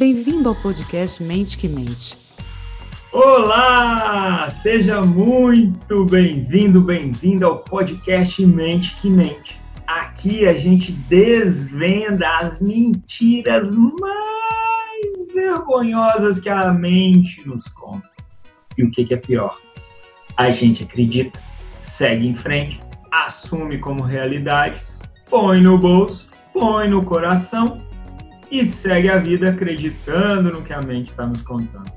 Bem-vindo ao podcast Mente que Mente. Olá! Seja muito bem-vindo, bem-vinda ao podcast Mente que Mente. Aqui a gente desvenda as mentiras mais vergonhosas que a mente nos conta. E o que, é pior? A gente acredita, segue em frente, assume como realidade, põe no bolso, põe no coração e segue a vida acreditando no que a mente está nos contando.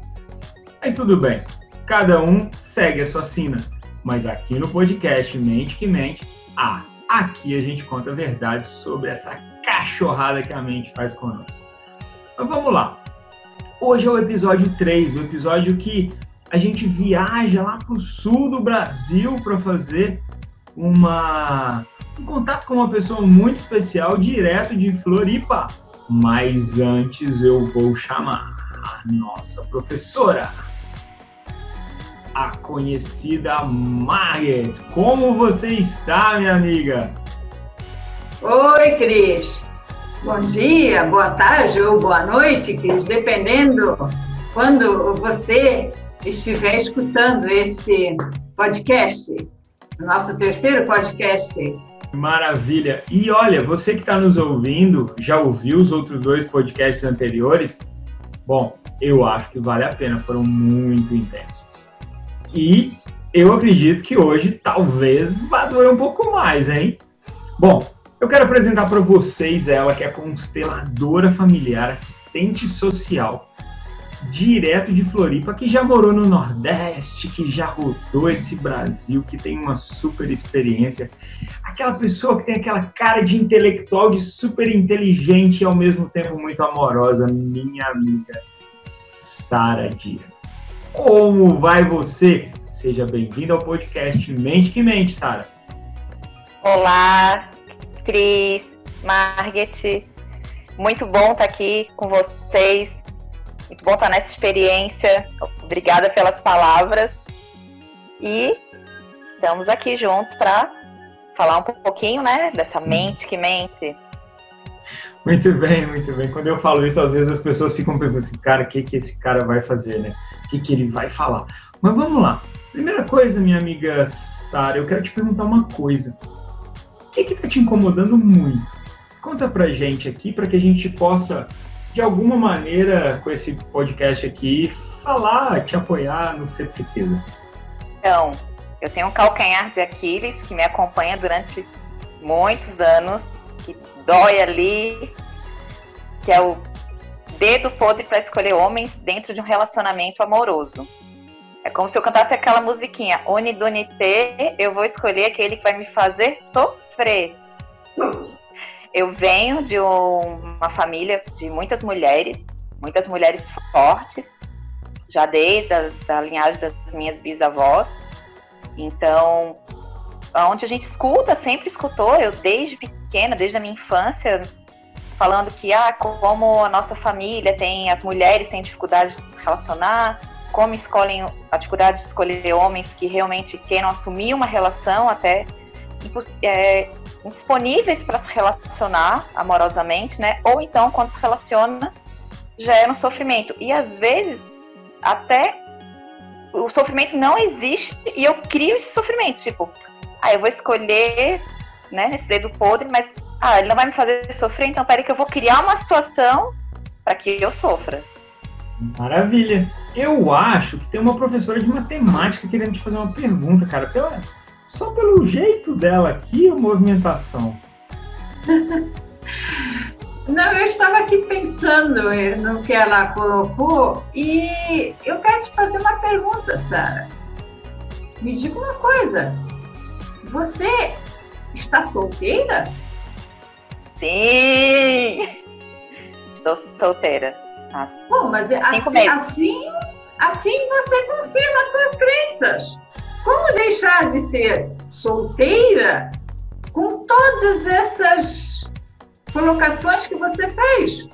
Mas tudo bem, cada um segue a sua sina. Mas aqui no podcast Mente que Mente, ah, aqui a gente conta a verdade sobre essa cachorrada que a mente faz conosco. Mas vamos lá. Hoje é o episódio 3, o episódio que a gente viaja lá para o sul do Brasil para fazer uma, um contato com uma pessoa muito especial, direto de Floripa. Mas antes eu vou chamar a nossa professora, a conhecida Margaret. Como você está, minha amiga? Oi, Cris. Bom dia, boa tarde ou boa noite, Cris, dependendo quando você estiver escutando esse podcast, nosso terceiro podcast. Maravilha! E olha, você que está nos ouvindo, já ouviu os outros dois podcasts anteriores? Bom, eu acho que vale a pena, foram muito intensos. E eu acredito que hoje talvez vá doer um pouco mais, hein? Bom, eu quero apresentar para vocês ela que é consteladora familiar, assistente social, direto de Floripa, que já morou no Nordeste, que já rodou esse Brasil, que tem uma super experiência. Aquela pessoa que tem aquela cara de intelectual, de super inteligente e ao mesmo tempo muito amorosa, minha amiga Sara Dias. Como vai você? Seja bem-vindo ao podcast Mente que Mente, Sara. Olá, Cris, Margaret. Muito bom estar aqui com vocês muito bom estar nessa experiência. Obrigada pelas palavras. E estamos aqui juntos para falar um pouquinho, né, dessa mente que mente. Muito bem, muito bem. Quando eu falo isso, às vezes as pessoas ficam pensando assim, cara, o que, que esse cara vai fazer, né? O que, que ele vai falar? Mas vamos lá. Primeira coisa, minha amiga Sara, eu quero te perguntar uma coisa. O que que tá te incomodando muito? Conta pra gente aqui, para que a gente possa de alguma maneira, com esse podcast aqui, falar, te apoiar no que você precisa? Então, eu tenho um calcanhar de Aquiles que me acompanha durante muitos anos, que dói ali, que é o dedo podre para escolher homens dentro de um relacionamento amoroso. É como se eu cantasse aquela musiquinha, Unidunité, eu vou escolher aquele que vai me fazer sofrer eu venho de um, uma família de muitas mulheres, muitas mulheres fortes, já desde a da linhagem das minhas bisavós. Então, onde a gente escuta, sempre escutou, eu desde pequena, desde a minha infância, falando que ah, como a nossa família tem, as mulheres têm dificuldade de se relacionar, como escolhem a dificuldade de escolher homens que realmente queiram assumir uma relação até é, disponíveis para se relacionar amorosamente, né? Ou então, quando se relaciona, já é um sofrimento. E às vezes, até o sofrimento não existe e eu crio esse sofrimento. Tipo, ah, eu vou escolher, né, nesse dedo podre, mas ah, ele não vai me fazer sofrer, então peraí que eu vou criar uma situação para que eu sofra. Maravilha. Eu acho que tem uma professora de matemática querendo te fazer uma pergunta, cara. Pela, só pelo jeito dela aqui, a movimentação. Não, eu estava aqui pensando no que ela colocou e eu quero te fazer uma pergunta, Sara. Me diga uma coisa. Você está solteira? Sim! Estou solteira. Bom, mas assim, assim, assim você confirma as suas crenças. Como deixar de ser solteira com todas essas colocações que você fez?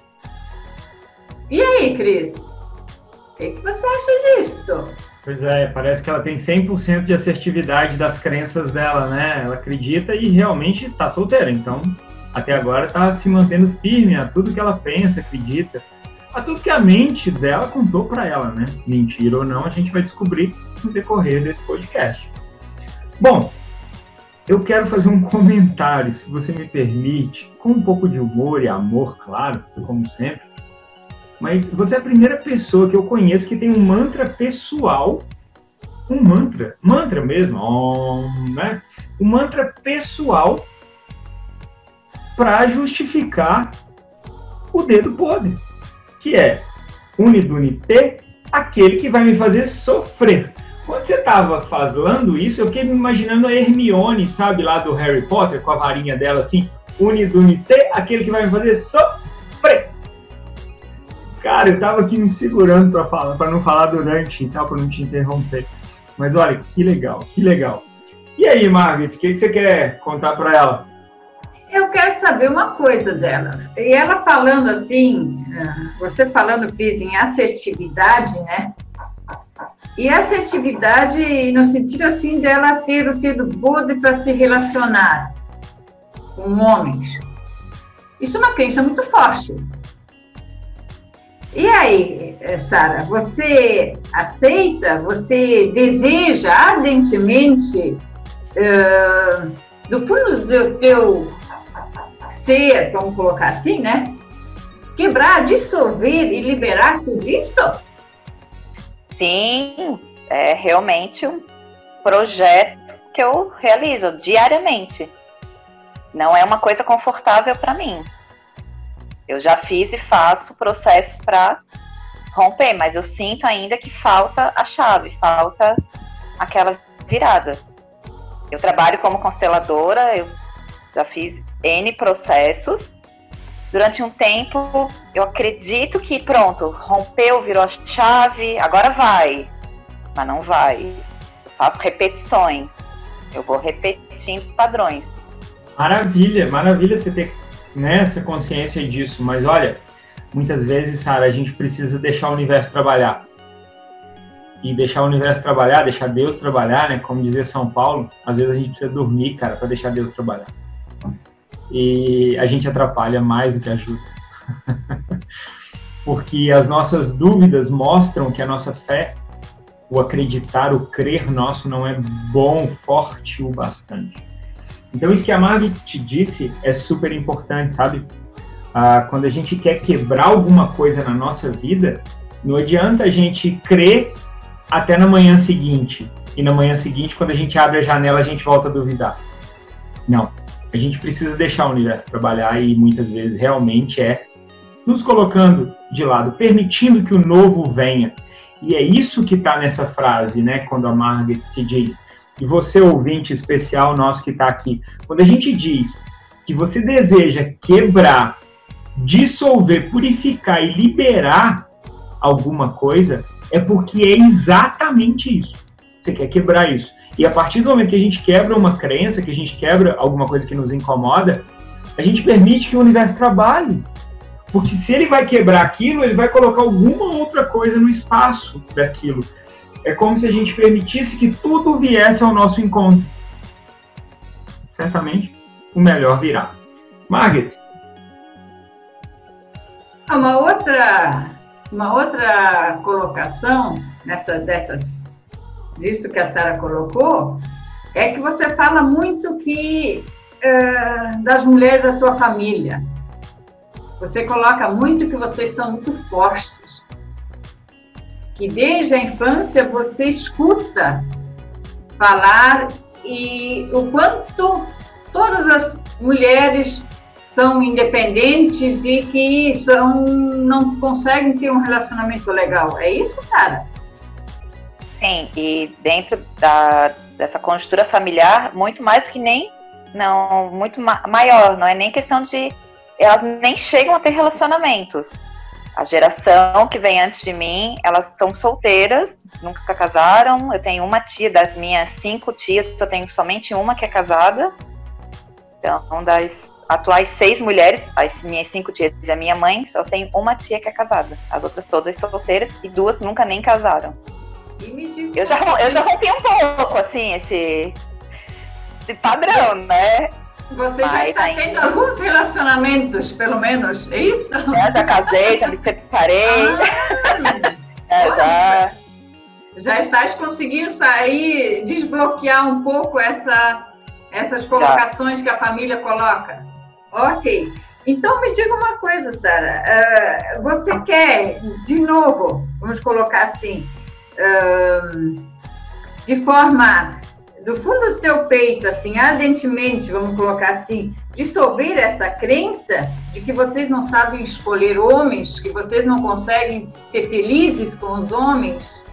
E aí, Cris? O que, que você acha disso? Pois é, parece que ela tem 100% de assertividade das crenças dela, né? Ela acredita e realmente está solteira. Então, até agora está se mantendo firme a tudo que ela pensa, acredita. A tudo que a mente dela contou para ela, né? Mentira ou não, a gente vai descobrir no decorrer desse podcast. Bom, eu quero fazer um comentário, se você me permite, com um pouco de humor e amor, claro, como sempre. Mas você é a primeira pessoa que eu conheço que tem um mantra pessoal, um mantra, mantra mesmo, om, né? Um mantra pessoal para justificar o dedo podre, que é unidunite, aquele que vai me fazer sofrer. Quando você estava falando isso, eu fiquei me imaginando a Hermione, sabe, lá do Harry Potter, com a varinha dela assim, unidunite, aquele que vai me fazer sofrer. Cara, eu tava aqui me segurando para falar, para não falar durante e tal, para não te interromper. Mas olha, que legal, que legal. E aí, Margaret, o que, que você quer contar para ela? Eu quero saber uma coisa dela. E ela falando assim, ah, você falando, Cris, em assertividade, né? E assertividade no sentido assim dela ter o dedo podre para se relacionar com homens. Isso é uma crença muito forte. E aí, Sara, você aceita, você deseja ardentemente, uh, do fundo do teu ser, vamos colocar assim, né? Quebrar, dissolver e liberar tudo isso? Sim, é realmente um projeto que eu realizo diariamente. Não é uma coisa confortável para mim. Eu já fiz e faço processos para romper, mas eu sinto ainda que falta a chave, falta aquela virada. Eu trabalho como consteladora, eu já fiz N processos durante um tempo, eu acredito que pronto, rompeu, virou a chave, agora vai. Mas não vai. Faço repetições. Eu vou repetindo os padrões. Maravilha, maravilha você ter né, essa consciência disso. Mas olha, muitas vezes, Sara, a gente precisa deixar o universo trabalhar. E deixar o universo trabalhar, deixar Deus trabalhar, né? Como dizia São Paulo, às vezes a gente precisa dormir, cara, para deixar Deus trabalhar e a gente atrapalha mais do que ajuda. Porque as nossas dúvidas mostram que a nossa fé, o acreditar, o crer nosso não é bom, forte o bastante. Então, isso que a Margit te disse é super importante, sabe? Ah, quando a gente quer quebrar alguma coisa na nossa vida, não adianta a gente crer até na manhã seguinte. E na manhã seguinte, quando a gente abre a janela, a gente volta a duvidar. Não a gente precisa deixar o universo trabalhar e muitas vezes realmente é nos colocando de lado, permitindo que o novo venha. E é isso que está nessa frase, né? Quando a Margaret diz, e você ouvinte especial nosso que está aqui, quando a gente diz que você deseja quebrar, dissolver, purificar e liberar alguma coisa, é porque é exatamente isso. Você quer quebrar isso. E a partir do momento que a gente quebra uma crença, que a gente quebra alguma coisa que nos incomoda, a gente permite que o universo trabalhe. Porque se ele vai quebrar aquilo, ele vai colocar alguma outra coisa no espaço daquilo. É como se a gente permitisse que tudo viesse ao nosso encontro. Certamente, o melhor virá. Margaret. Uma outra, uma outra colocação nessa, dessas disso que a Sara colocou, é que você fala muito que uh, das mulheres da tua família. Você coloca muito que vocês são muito fortes. Que desde a infância você escuta falar e o quanto todas as mulheres são independentes e que são, não conseguem ter um relacionamento legal. É isso, Sara? Sim, e dentro da, dessa conjuntura familiar, muito mais que nem, não, muito ma maior, não é nem questão de, elas nem chegam a ter relacionamentos. A geração que vem antes de mim, elas são solteiras, nunca casaram. Eu tenho uma tia, das minhas cinco tias, eu tenho somente uma que é casada. Então, das atuais seis mulheres, as minhas cinco tias e a minha mãe, só tem uma tia que é casada. As outras todas solteiras e duas nunca nem casaram. Eu já, eu já rompi um pouco, assim, esse, esse padrão, né? Você já está ainda. tendo alguns relacionamentos, pelo menos, é isso? É, já casei, já me separei. Ah, é, já. Já estás conseguindo sair, desbloquear um pouco essa, essas colocações já. que a família coloca? Ok. Então me diga uma coisa, Sara. Uh, você quer, de novo, vamos colocar assim, uh, de forma do fundo do teu peito, assim, ardentemente, vamos colocar assim, dissolver essa crença de que vocês não sabem escolher homens, que vocês não conseguem ser felizes com os homens?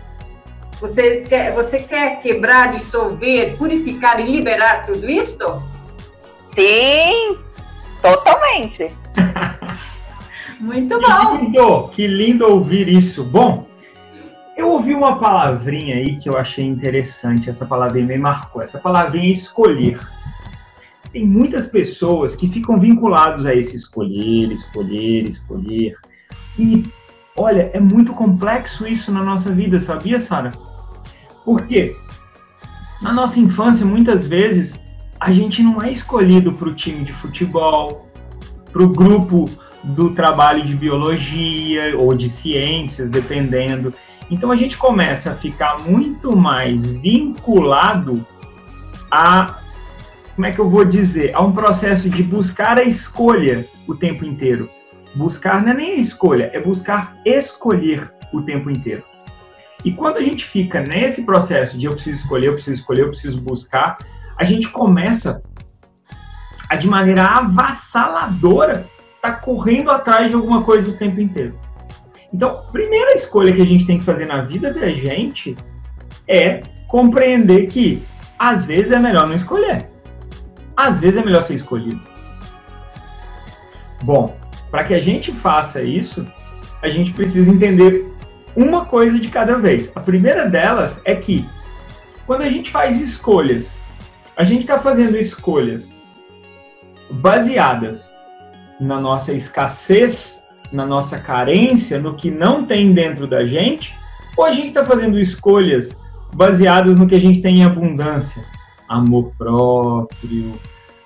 Vocês quer, você quer quebrar, dissolver, purificar e liberar tudo isso? Sim, totalmente. Muito bom. Que lindo, que lindo ouvir isso. Bom, eu ouvi uma palavrinha aí que eu achei interessante, essa palavrinha me marcou. Essa palavrinha é escolher. Tem muitas pessoas que ficam vinculados a esse escolher, escolher, escolher. E, olha, é muito complexo isso na nossa vida, sabia, Sara? Porque na nossa infância, muitas vezes, a gente não é escolhido para o time de futebol, para o grupo do trabalho de biologia ou de ciências, dependendo. Então a gente começa a ficar muito mais vinculado a, como é que eu vou dizer, a um processo de buscar a escolha o tempo inteiro. Buscar não é nem a escolha, é buscar escolher o tempo inteiro. E quando a gente fica nesse processo de eu preciso escolher, eu preciso escolher, eu preciso buscar, a gente começa a, de maneira avassaladora, tá correndo atrás de alguma coisa o tempo inteiro. Então, primeira escolha que a gente tem que fazer na vida da gente é compreender que às vezes é melhor não escolher. Às vezes é melhor ser escolhido. Bom, para que a gente faça isso, a gente precisa entender uma coisa de cada vez. A primeira delas é que quando a gente faz escolhas, a gente está fazendo escolhas baseadas na nossa escassez na nossa carência, no que não tem dentro da gente, ou a gente está fazendo escolhas baseadas no que a gente tem em abundância? Amor próprio,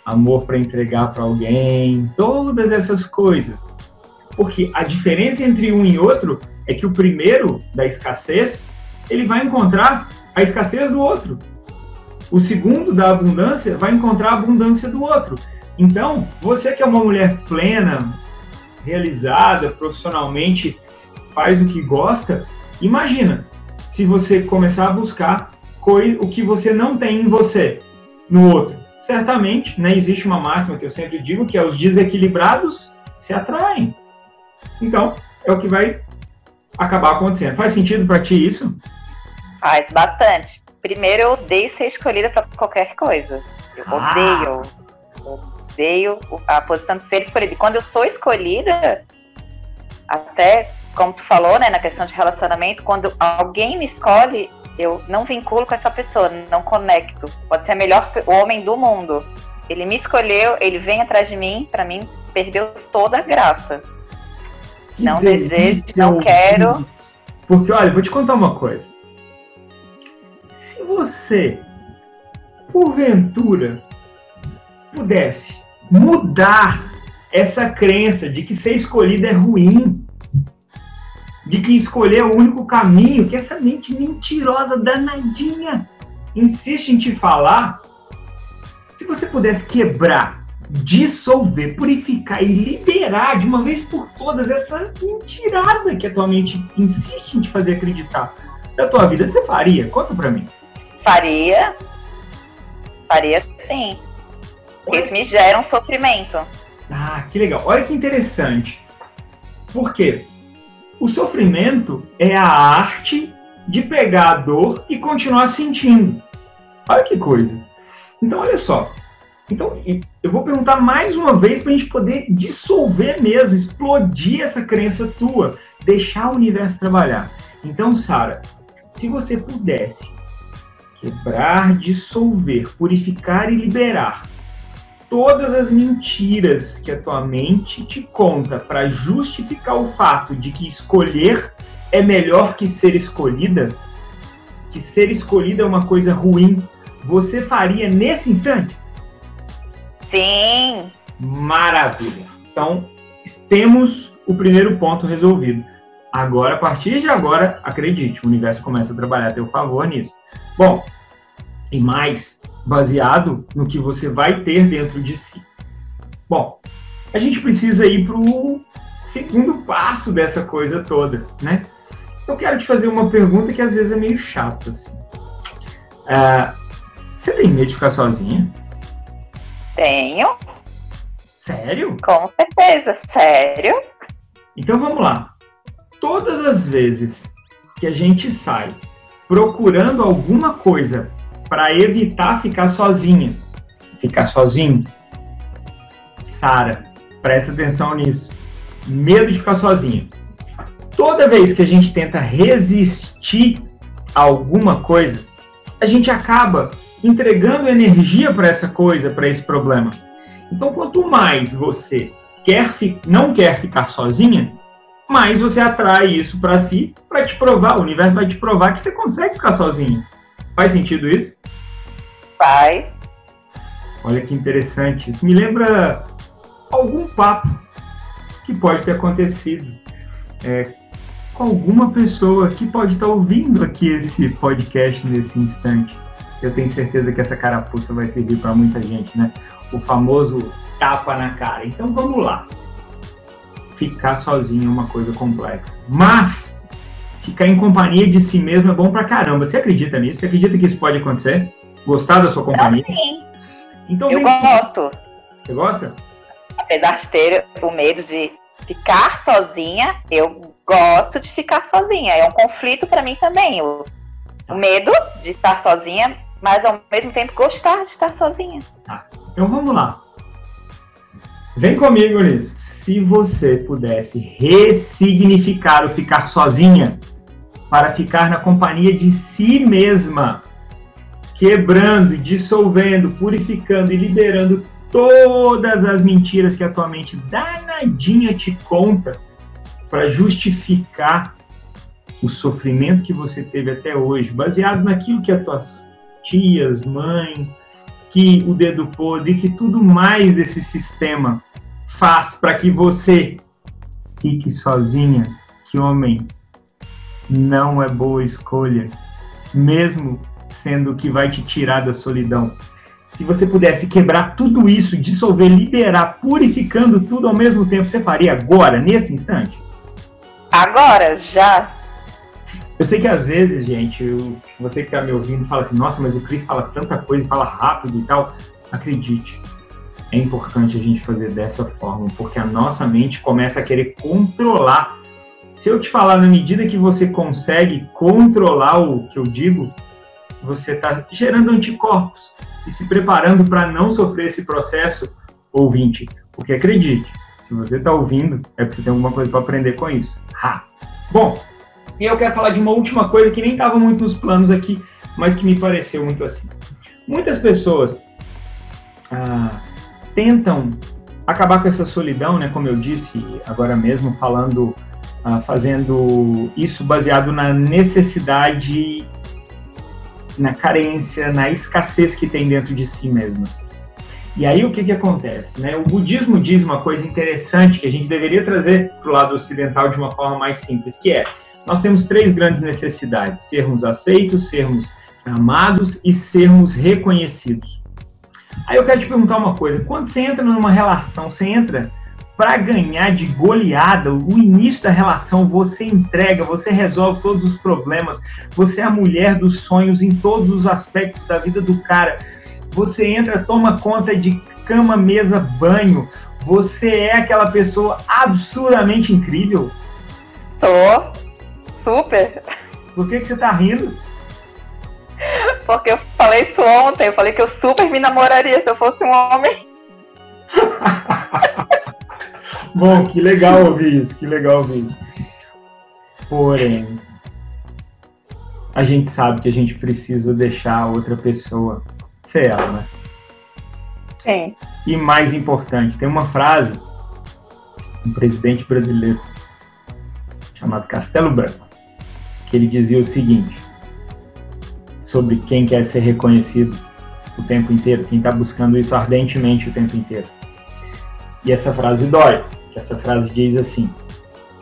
amor para entregar para alguém, todas essas coisas. Porque a diferença entre um e outro é que o primeiro, da escassez, ele vai encontrar a escassez do outro. O segundo, da abundância, vai encontrar a abundância do outro. Então, você que é uma mulher plena, realizada profissionalmente, faz o que gosta, imagina se você começar a buscar o que você não tem em você no outro. Certamente, né, existe uma máxima que eu sempre digo que é os desequilibrados se atraem. Então, é o que vai acabar acontecendo. Faz sentido para ti isso? Faz bastante. Primeiro, eu odeio ser escolhida para qualquer coisa. Eu ah. odeio odeio a posição de ser escolhida. E quando eu sou escolhida, até como tu falou, né, na questão de relacionamento, quando alguém me escolhe, eu não vinculo com essa pessoa, não conecto. Pode ser o melhor homem do mundo. Ele me escolheu, ele vem atrás de mim, para mim perdeu toda a graça. Que não desejo, não quero. Porque olha, vou te contar uma coisa. Se você, porventura, pudesse mudar essa crença de que ser escolhido é ruim, de que escolher é o único caminho, que essa mente mentirosa, danadinha, insiste em te falar. Se você pudesse quebrar, dissolver, purificar e liberar de uma vez por todas essa mentirada que a tua mente insiste em te fazer acreditar da tua vida, você faria? Conta pra mim. Faria. Faria sim. Isso me gera um sofrimento. Ah, que legal. Olha que interessante. Por quê? O sofrimento é a arte de pegar a dor e continuar sentindo. Olha que coisa. Então, olha só. Então, eu vou perguntar mais uma vez para a gente poder dissolver mesmo, explodir essa crença tua, deixar o universo trabalhar. Então, Sara, se você pudesse quebrar, dissolver, purificar e liberar todas as mentiras que a tua mente te conta para justificar o fato de que escolher é melhor que ser escolhida, que ser escolhida é uma coisa ruim, você faria nesse instante? Sim. Maravilha. Então, temos o primeiro ponto resolvido. Agora, a partir de agora, acredite, o universo começa a trabalhar a teu favor nisso. Bom, e mais baseado no que você vai ter dentro de si. Bom, a gente precisa ir para o segundo passo dessa coisa toda, né? Eu quero te fazer uma pergunta que às vezes é meio chata. Assim. Uh, você tem medo de ficar sozinha? Tenho. Sério? Com certeza, sério. Então vamos lá. Todas as vezes que a gente sai procurando alguma coisa para evitar ficar sozinha, ficar sozinho, Sara, presta atenção nisso. Medo de ficar sozinha. Toda vez que a gente tenta resistir a alguma coisa, a gente acaba entregando energia para essa coisa, para esse problema. Então, quanto mais você quer não quer ficar sozinha, mais você atrai isso para si, para te provar. O universo vai te provar que você consegue ficar sozinha. Faz sentido isso? Faz. Olha que interessante. Isso me lembra algum papo que pode ter acontecido é, com alguma pessoa que pode estar ouvindo aqui esse podcast nesse instante. Eu tenho certeza que essa carapuça vai servir para muita gente, né? o famoso tapa na cara. Então vamos lá. Ficar sozinho é uma coisa complexa. Mas ficar em companhia de si mesmo é bom pra caramba. Você acredita nisso? Você acredita que isso pode acontecer? Gostar da sua companhia? Eu, sim. Então, eu gosto. Você gosta? Apesar de ter o medo de ficar sozinha, eu gosto de ficar sozinha. É um conflito para mim também. O, o medo de estar sozinha, mas ao mesmo tempo gostar de estar sozinha. Tá. Então vamos lá. Vem comigo nisso. Se você pudesse ressignificar o ficar sozinha para ficar na companhia de si mesma, quebrando, dissolvendo, purificando e liberando todas as mentiras que a tua mente danadinha te conta para justificar o sofrimento que você teve até hoje, baseado naquilo que as tuas tias, mãe, que o dedo podre, que tudo mais desse sistema faz para que você fique sozinha, que homem não é boa escolha, mesmo sendo o que vai te tirar da solidão. Se você pudesse quebrar tudo isso, dissolver, liberar, purificando tudo ao mesmo tempo, você faria agora, nesse instante? Agora, já. Eu sei que às vezes, gente, eu, você que está me ouvindo fala assim, nossa, mas o Cris fala tanta coisa, fala rápido e tal. Acredite, é importante a gente fazer dessa forma, porque a nossa mente começa a querer controlar. Se eu te falar na medida que você consegue controlar o que eu digo, você está gerando anticorpos e se preparando para não sofrer esse processo, ouvinte. Porque acredite, se você está ouvindo, é porque você tem alguma coisa para aprender com isso. Ha! Bom, e eu quero falar de uma última coisa que nem estava muito nos planos aqui, mas que me pareceu muito assim. Muitas pessoas ah, tentam acabar com essa solidão, né? Como eu disse agora mesmo, falando, ah, fazendo isso baseado na necessidade, na carência, na escassez que tem dentro de si mesmas. E aí o que, que acontece? Né? O budismo diz uma coisa interessante que a gente deveria trazer para o lado ocidental de uma forma mais simples, que é nós temos três grandes necessidades: sermos aceitos, sermos amados e sermos reconhecidos. Aí eu quero te perguntar uma coisa: quando você entra numa relação, você entra para ganhar de goleada, o início da relação, você entrega, você resolve todos os problemas, você é a mulher dos sonhos em todos os aspectos da vida do cara. Você entra, toma conta de cama, mesa, banho. Você é aquela pessoa absurdamente incrível. Tô. Super. Por que, que você tá rindo? Porque eu falei isso ontem. Eu falei que eu super me namoraria se eu fosse um homem. Bom, que legal ouvir isso, que legal ouvir isso. Porém, a gente sabe que a gente precisa deixar a outra pessoa ser ela, né? Sim. E mais importante, tem uma frase um presidente brasileiro chamado Castelo Branco que ele dizia o seguinte sobre quem quer ser reconhecido. o tempo inteiro, quem está buscando isso ardentemente o tempo inteiro. E essa frase dói, que essa frase diz assim: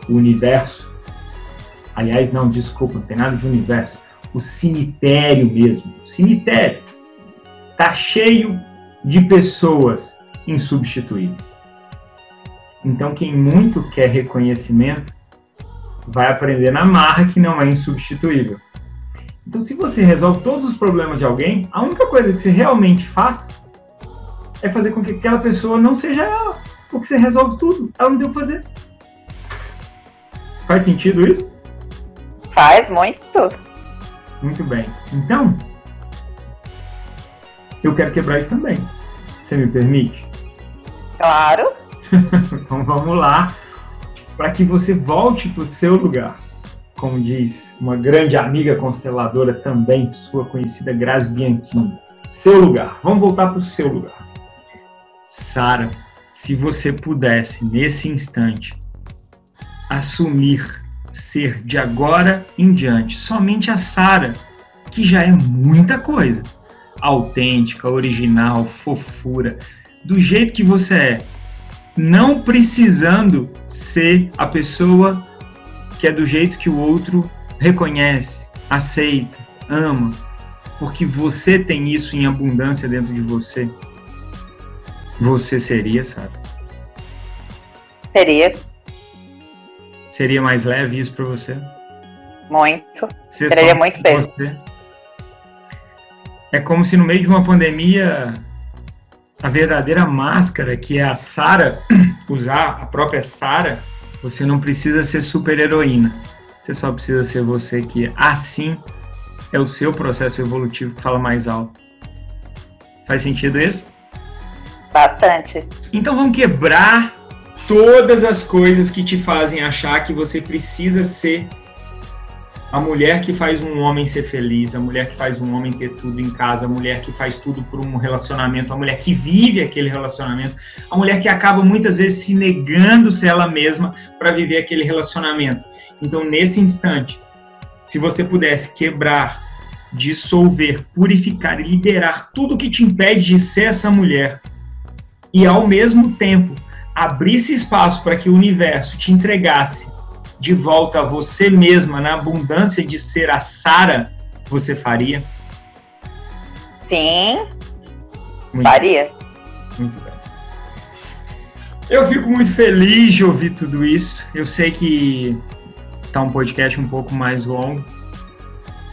o universo, aliás, não, desculpa, não tem nada de universo, o cemitério mesmo, o cemitério está cheio de pessoas insubstituíveis. Então, quem muito quer reconhecimento, vai aprender na marra que não é insubstituível. Então, se você resolve todos os problemas de alguém, a única coisa que você realmente faz é fazer com que aquela pessoa não seja ela, porque você resolve tudo. Ela não deu pra fazer. Faz sentido isso? Faz muito. Muito bem. Então, eu quero quebrar isso também. Você me permite? Claro. então vamos lá, para que você volte para o seu lugar. Como diz uma grande amiga consteladora também, sua conhecida Grazi Bianchini. Seu lugar. Vamos voltar para o seu lugar. Sara, se você pudesse, nesse instante, assumir ser de agora em diante somente a Sara, que já é muita coisa autêntica, original, fofura, do jeito que você é, não precisando ser a pessoa que é do jeito que o outro reconhece, aceita, ama, porque você tem isso em abundância dentro de você. Você seria, sabe? Seria. Seria mais leve isso para você? Muito. Ser Seria muito bem. Você? É como se no meio de uma pandemia a verdadeira máscara, que é a Sara, usar a própria Sara, você não precisa ser super heroína. Você só precisa ser você que assim é o seu processo evolutivo que fala mais alto. Faz sentido isso? Bastante. Então vamos quebrar todas as coisas que te fazem achar que você precisa ser a mulher que faz um homem ser feliz, a mulher que faz um homem ter tudo em casa, a mulher que faz tudo por um relacionamento, a mulher que vive aquele relacionamento, a mulher que acaba muitas vezes se negando-se ela mesma para viver aquele relacionamento. Então, nesse instante, se você pudesse quebrar, dissolver, purificar e liberar tudo que te impede de ser essa mulher, e ao mesmo tempo abrisse espaço para que o universo te entregasse de volta a você mesma na abundância de ser a Sara, você faria? Sim. Muito faria. Bem. Muito bem. Eu fico muito feliz de ouvir tudo isso. Eu sei que tá um podcast um pouco mais longo,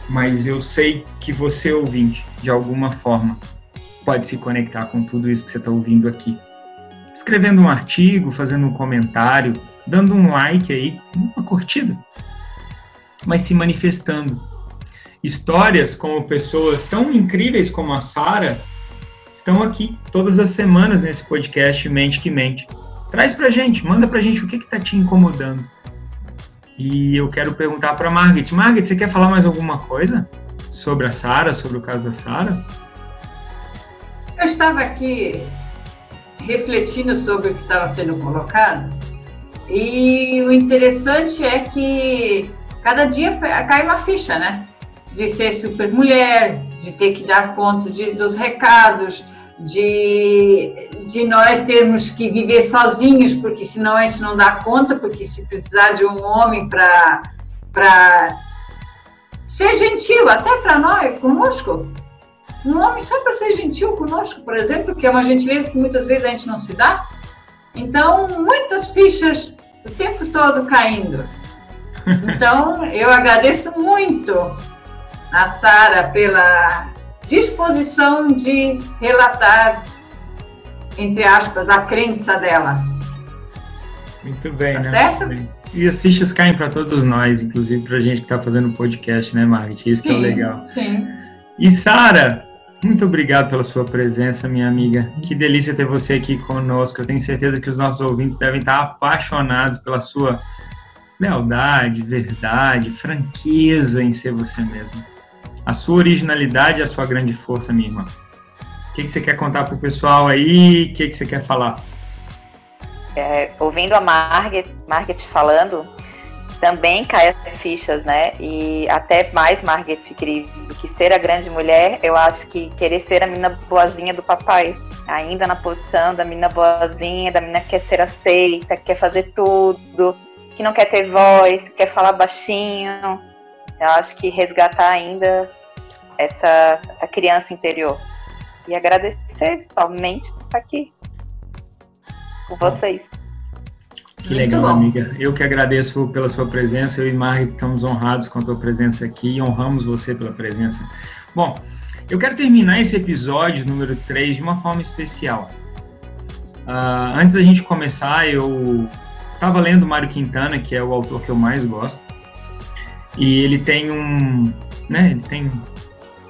mas eu sei que você ouvinte, de alguma forma, pode se conectar com tudo isso que você está ouvindo aqui. Escrevendo um artigo, fazendo um comentário, dando um like aí, uma curtida, mas se manifestando. Histórias como pessoas tão incríveis como a Sara estão aqui todas as semanas nesse podcast Mente que Mente. Traz pra gente, manda pra gente o que que tá te incomodando. E eu quero perguntar para Margaret. Margaret, você quer falar mais alguma coisa sobre a Sara, sobre o caso da Sara? Eu estava aqui refletindo sobre o que estava sendo colocado e o interessante é que cada dia cai uma ficha, né? De ser super mulher, de ter que dar conta de, dos recados, de, de nós termos que viver sozinhos, porque senão a gente não dá conta, porque se precisar de um homem para ser gentil, até para nós, conosco, um homem só para ser gentil conosco, por exemplo, que é uma gentileza que muitas vezes a gente não se dá. Então, muitas fichas o tempo todo caindo. Então, eu agradeço muito a Sara pela disposição de relatar, entre aspas, a crença dela. Muito bem, tá né? Certo? E as fichas caem para todos nós, inclusive para a gente que está fazendo podcast, né, Margit? Isso sim, que é legal. Sim. E Sara, muito obrigado pela sua presença, minha amiga. Que delícia ter você aqui conosco. Eu tenho certeza que os nossos ouvintes devem estar apaixonados pela sua lealdade, verdade, franqueza em ser você mesmo. A sua originalidade é a sua grande força, minha irmã. O que, que você quer contar para o pessoal aí? O que, que você quer falar? É, ouvindo a Margaret, Margaret falando, também cai as fichas, né? E até mais Margaret Cris do que ser a grande mulher, eu acho que querer ser a menina boazinha do papai, ainda na posição da menina boazinha, da menina que quer ser aceita, que quer fazer tudo, que não quer ter voz, quer falar baixinho. Eu acho que resgatar ainda essa, essa criança interior. E agradecer somente por estar aqui com vocês. Que legal, amiga. Eu que agradeço pela sua presença. Eu e Margaret estamos honrados com a tua presença aqui e honramos você pela presença. Bom, eu quero terminar esse episódio número 3 de uma forma especial. Uh, antes da gente começar, eu estava lendo Mário Quintana, que é o autor que eu mais gosto. E ele tem um, né, ele tem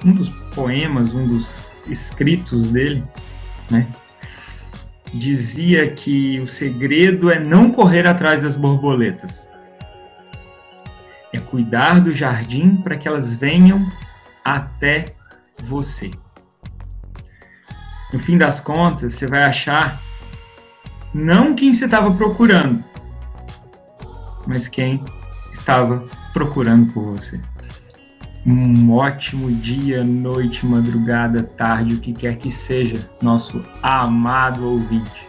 um dos poemas, um dos escritos dele, né, dizia que o segredo é não correr atrás das borboletas. É cuidar do jardim para que elas venham até você. No fim das contas, você vai achar não quem você estava procurando, mas quem estava procurando por você. Um ótimo dia, noite, madrugada, tarde, o que quer que seja, nosso amado ouvinte.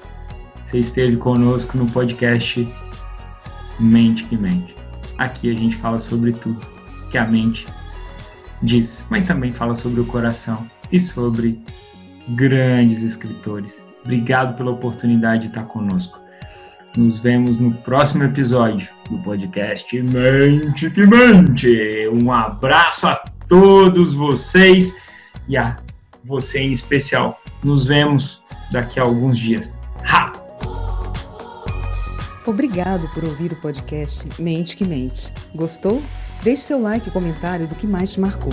Você esteve conosco no podcast Mente que Mente. Aqui a gente fala sobre tudo que a mente diz, mas também fala sobre o coração e sobre grandes escritores. Obrigado pela oportunidade de estar conosco. Nos vemos no próximo episódio do podcast Mente que Mente. Um abraço a todos vocês e a você em especial. Nos vemos daqui a alguns dias. Ha! Obrigado por ouvir o podcast Mente que Mente. Gostou? Deixe seu like e comentário do que mais te marcou.